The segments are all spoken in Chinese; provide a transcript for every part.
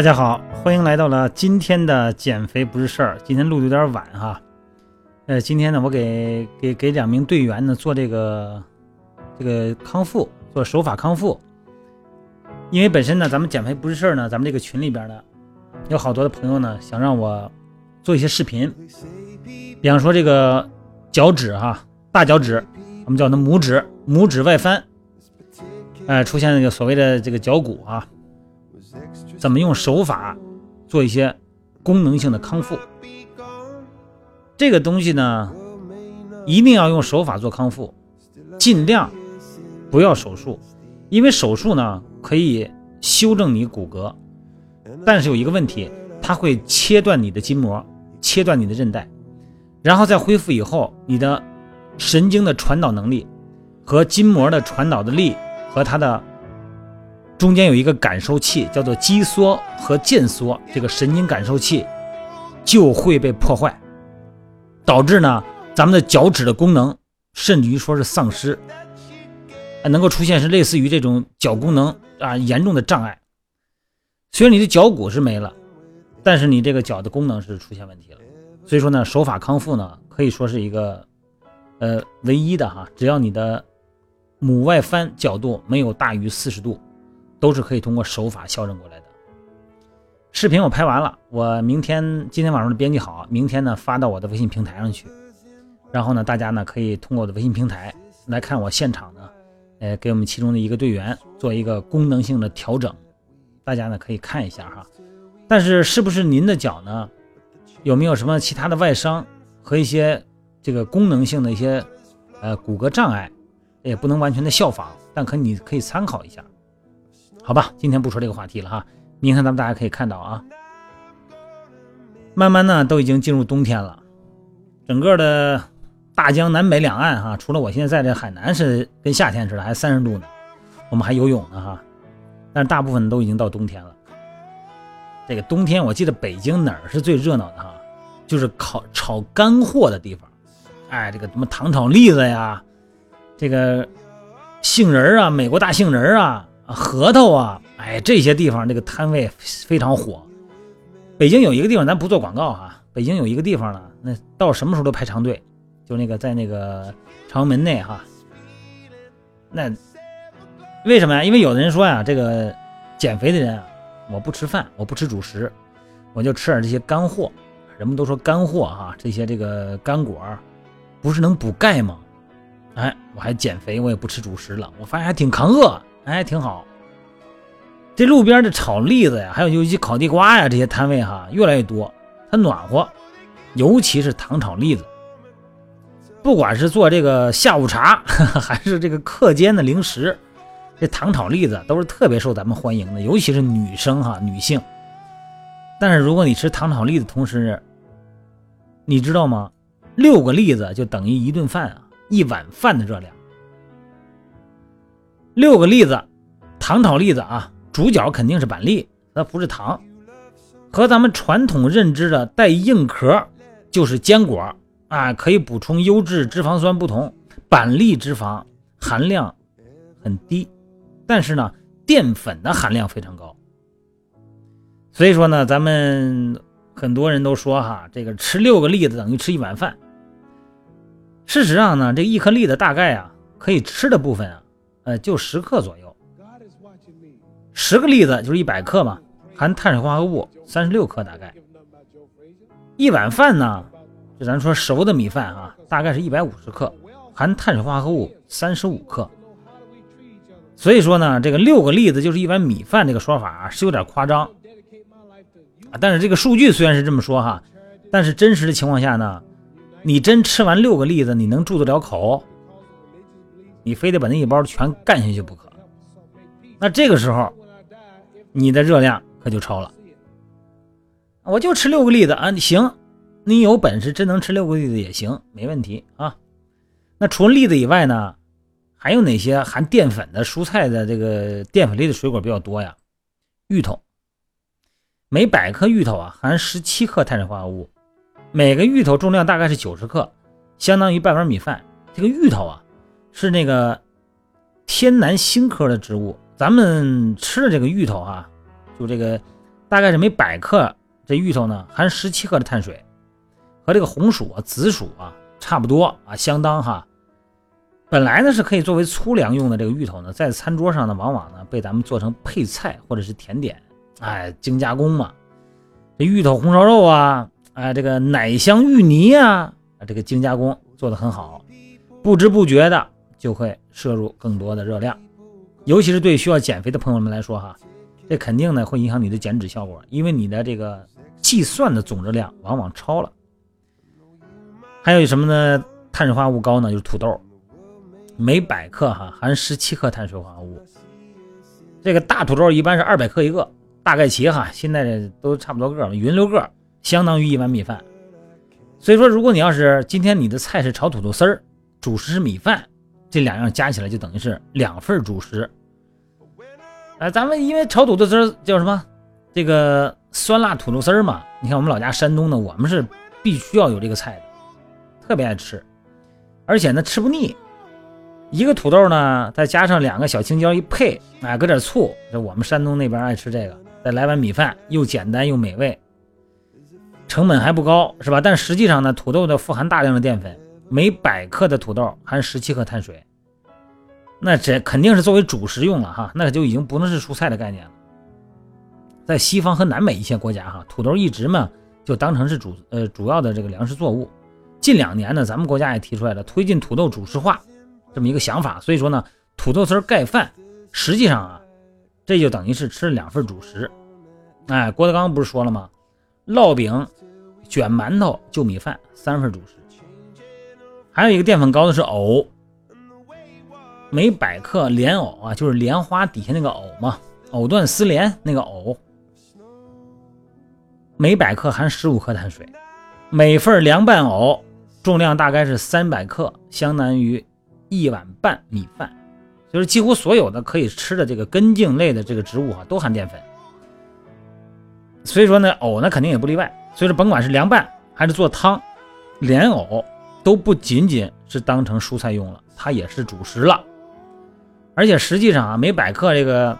大家好，欢迎来到了今天的减肥不是事儿。今天录的有点晚哈，呃，今天呢，我给给给两名队员呢做这个这个康复，做手法康复。因为本身呢，咱们减肥不是事儿呢，咱们这个群里边呢，有好多的朋友呢想让我做一些视频，比方说这个脚趾哈，大脚趾，我们叫它拇指，拇指外翻，哎，出现那个所谓的这个脚骨啊。怎么用手法做一些功能性的康复？这个东西呢，一定要用手法做康复，尽量不要手术，因为手术呢可以修正你骨骼，但是有一个问题，它会切断你的筋膜，切断你的韧带，然后再恢复以后，你的神经的传导能力和筋膜的传导的力和它的。中间有一个感受器，叫做肌缩和腱缩，这个神经感受器就会被破坏，导致呢咱们的脚趾的功能甚至于说是丧失，能够出现是类似于这种脚功能啊严重的障碍。虽然你的脚骨是没了，但是你这个脚的功能是出现问题了。所以说呢，手法康复呢可以说是一个呃唯一的哈，只要你的拇外翻角度没有大于四十度。都是可以通过手法校正过来的。视频我拍完了，我明天今天晚上编辑好，明天呢发到我的微信平台上去。然后呢，大家呢可以通过我的微信平台来看我现场呢，呃，给我们其中的一个队员做一个功能性的调整。大家呢可以看一下哈。但是是不是您的脚呢，有没有什么其他的外伤和一些这个功能性的一些呃骨骼障碍，也不能完全的效仿，但可你可以参考一下。好吧，今天不说这个话题了哈。明天咱们大家可以看到啊，慢慢呢都已经进入冬天了，整个的大江南北两岸哈，除了我现在在这海南是跟夏天似的，还三十度呢，我们还游泳呢哈。但是大部分都已经到冬天了。这个冬天我记得北京哪儿是最热闹的哈，就是烤炒干货的地方，哎，这个什么糖炒栗子呀，这个杏仁啊，美国大杏仁啊。核桃啊，哎，这些地方这个摊位非常火。北京有一个地方，咱不做广告哈。北京有一个地方呢，那到什么时候都排长队，就那个在那个朝阳门内哈。那为什么呀？因为有的人说呀，这个减肥的人啊，我不吃饭，我不吃主食，我就吃点这些干货。人们都说干货哈，这些这个干果不是能补钙吗？哎，我还减肥，我也不吃主食了，我发现还挺抗饿。哎，挺好。这路边的炒栗子呀，还有尤其烤地瓜呀，这些摊位哈越来越多，它暖和。尤其是糖炒栗子，不管是做这个下午茶，还是这个课间的零食，这糖炒栗子都是特别受咱们欢迎的，尤其是女生哈，女性。但是如果你吃糖炒栗子同时，你知道吗？六个栗子就等于一顿饭啊，一碗饭的热量。六个栗子，糖炒栗子啊，主角肯定是板栗，那不是糖。和咱们传统认知的带硬壳就是坚果啊，可以补充优质脂肪酸不同，板栗脂肪含量很低，但是呢，淀粉的含量非常高。所以说呢，咱们很多人都说哈，这个吃六个栗子等于吃一碗饭。事实上呢，这一颗栗子大概啊，可以吃的部分啊。呃，就十克左右，十个栗子就是一百克嘛，含碳水化合物三十六克大概。一碗饭呢，就咱说熟的米饭啊，大概是一百五十克，含碳水化合物三十五克。所以说呢，这个六个栗子就是一碗米饭这个说法啊是有点夸张。但是这个数据虽然是这么说哈，但是真实的情况下呢，你真吃完六个栗子，你能住得了口？你非得把那一包全干下去不可，那这个时候你的热量可就超了。我就吃六个栗子啊，你行，你有本事真能吃六个栗子也行，没问题啊。那除了栗子以外呢，还有哪些含淀粉的蔬菜的这个淀粉类的水果比较多呀？芋头，每百克芋头啊含十七克碳水化合物，每个芋头重量大概是九十克，相当于半碗米饭。这个芋头啊。是那个天南星科的植物，咱们吃的这个芋头啊，就这个大概是每百克这芋头呢含十七克的碳水，和这个红薯啊、紫薯啊差不多啊，相当哈。本来呢是可以作为粗粮用的这个芋头呢，在餐桌上呢，往往呢被咱们做成配菜或者是甜点，哎，精加工嘛。这芋头红烧肉啊，啊，这个奶香芋泥啊，这个精加工做的很好，不知不觉的就会摄入更多的热量，尤其是对需要减肥的朋友们来说哈，这肯定呢会影响你的减脂效果，因为你的这个计算的总热量往往超了。还有什么呢？碳水化合物高呢，就是土豆。每百克哈含十七克碳水化合物，这个大土豆一般是二百克一个，大概齐哈，现在都差不多个，匀溜个，相当于一碗米饭。所以说，如果你要是今天你的菜是炒土豆丝儿，主食是米饭，这两样加起来就等于是两份主食。哎，咱们因为炒土豆丝儿叫什么？这个酸辣土豆丝儿嘛。你看我们老家山东的，我们是必须要有这个菜的，特别爱吃，而且呢吃不腻。一个土豆呢，再加上两个小青椒一配，哎，搁点醋，这我们山东那边爱吃这个。再来碗米饭，又简单又美味，成本还不高，是吧？但实际上呢，土豆的富含大量的淀粉，每百克的土豆含十七克碳水，那这肯定是作为主食用了哈，那就已经不能是蔬菜的概念了。在西方和南美一些国家哈，土豆一直嘛就当成是主呃主要的这个粮食作物。近两年呢，咱们国家也提出来了，推进土豆主食化。这么一个想法，所以说呢，土豆丝盖饭，实际上啊，这就等于是吃了两份主食。哎，郭德纲不是说了吗？烙饼、卷馒头、就米饭三份主食。还有一个淀粉高的是藕，每百克莲藕啊，就是莲花底下那个藕嘛，藕断丝连那个藕，每百克含十五克碳水，每份凉拌藕重量大概是三百克，相当于。一碗半米饭，就是几乎所有的可以吃的这个根茎类的这个植物哈，都含淀粉。所以说呢，藕呢肯定也不例外。所以说，甭管是凉拌还是做汤，莲藕都不仅仅是当成蔬菜用了，它也是主食了。而且实际上啊，每百克这个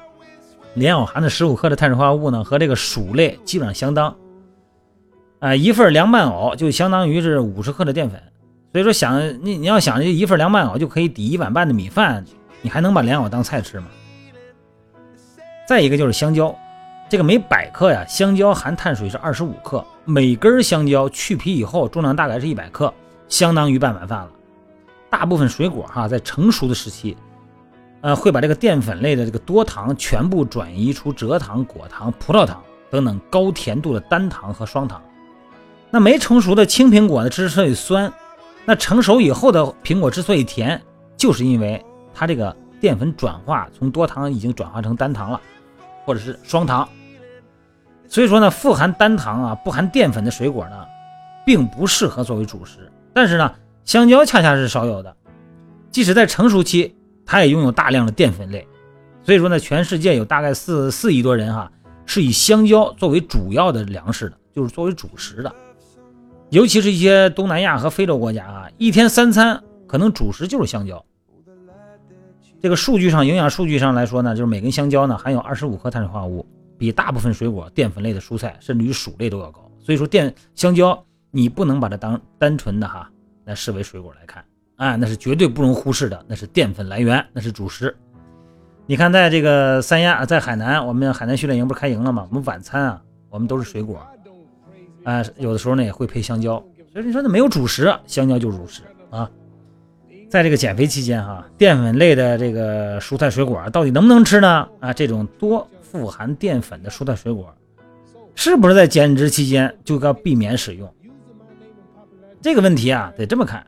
莲藕含的十五克的碳水化合物呢，和这个薯类基本上相当。啊，一份凉拌藕就相当于是五十克的淀粉。所以说，想你你要想一份凉拌藕就可以抵一碗半的米饭，你还能把莲藕当菜吃吗？再一个就是香蕉，这个每百克呀，香蕉含碳水是二十五克，每根香蕉去皮以后重量大概是一百克，相当于半碗饭了。大部分水果哈，在成熟的时期，呃，会把这个淀粉类的这个多糖全部转移出蔗糖、果糖、葡萄糖等等高甜度的单糖和双糖。那没成熟的青苹果呢，之所以酸。那成熟以后的苹果之所以甜，就是因为它这个淀粉转化从多糖已经转化成单糖了，或者是双糖。所以说呢，富含单糖啊、不含淀粉的水果呢，并不适合作为主食。但是呢，香蕉恰恰是少有的，即使在成熟期，它也拥有大量的淀粉类。所以说呢，全世界有大概四四亿多人哈，是以香蕉作为主要的粮食的，就是作为主食的。尤其是一些东南亚和非洲国家啊，一天三餐可能主食就是香蕉。这个数据上，营养数据上来说呢，就是每根香蕉呢含有二十五克碳水化合物，比大部分水果、淀粉类的蔬菜甚至于薯类都要高。所以说，淀香蕉你不能把它当单纯的哈来视为水果来看啊，那是绝对不容忽视的，那是淀粉来源，那是主食。你看，在这个三亚，在海南，我们海南训练营不是开营了吗？我们晚餐啊，我们都是水果。啊，有的时候呢也会配香蕉，所以你说那没有主食，香蕉就是主食啊。在这个减肥期间哈，淀粉类的这个蔬菜水果到底能不能吃呢？啊，这种多富含淀粉的蔬菜水果，是不是在减脂期间就要避免使用？这个问题啊，得这么看，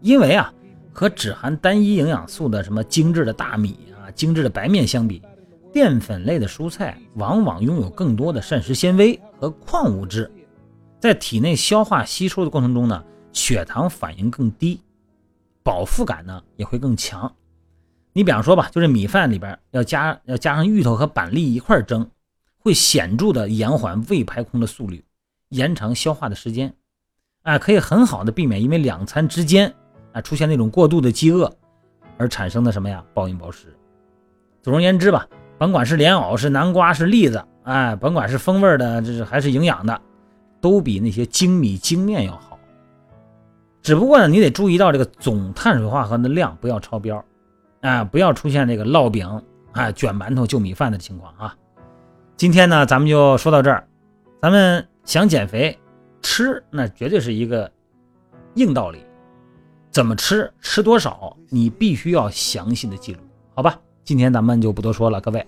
因为啊，和只含单一营养素的什么精致的大米啊、精致的白面相比。淀粉类的蔬菜往往拥有更多的膳食纤维和矿物质，在体内消化吸收的过程中呢，血糖反应更低，饱腹感呢也会更强。你比方说吧，就是米饭里边要加要加上芋头和板栗一块蒸，会显著的延缓胃排空的速率，延长消化的时间，啊，可以很好的避免因为两餐之间啊出现那种过度的饥饿而产生的什么呀暴饮暴食。总而言之吧。甭管是莲藕、是南瓜、是栗子哎，甭管是风味的，这是还是营养的，都比那些精米精面要好。只不过呢，你得注意到这个总碳水化合物的量不要超标，啊，不要出现这个烙饼、啊卷馒头就米饭的情况啊。今天呢，咱们就说到这儿。咱们想减肥，吃那绝对是一个硬道理。怎么吃，吃多少，你必须要详细的记录，好吧？今天咱们就不多说了，各位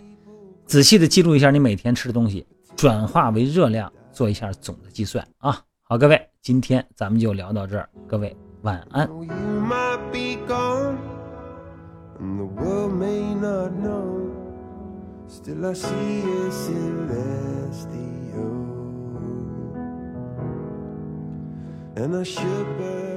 仔细的记录一下你每天吃的东西，转化为热量，做一下总的计算啊。好，各位，今天咱们就聊到这儿，各位晚安。and the world may not know. Still, I see a celestial, and I should. Burn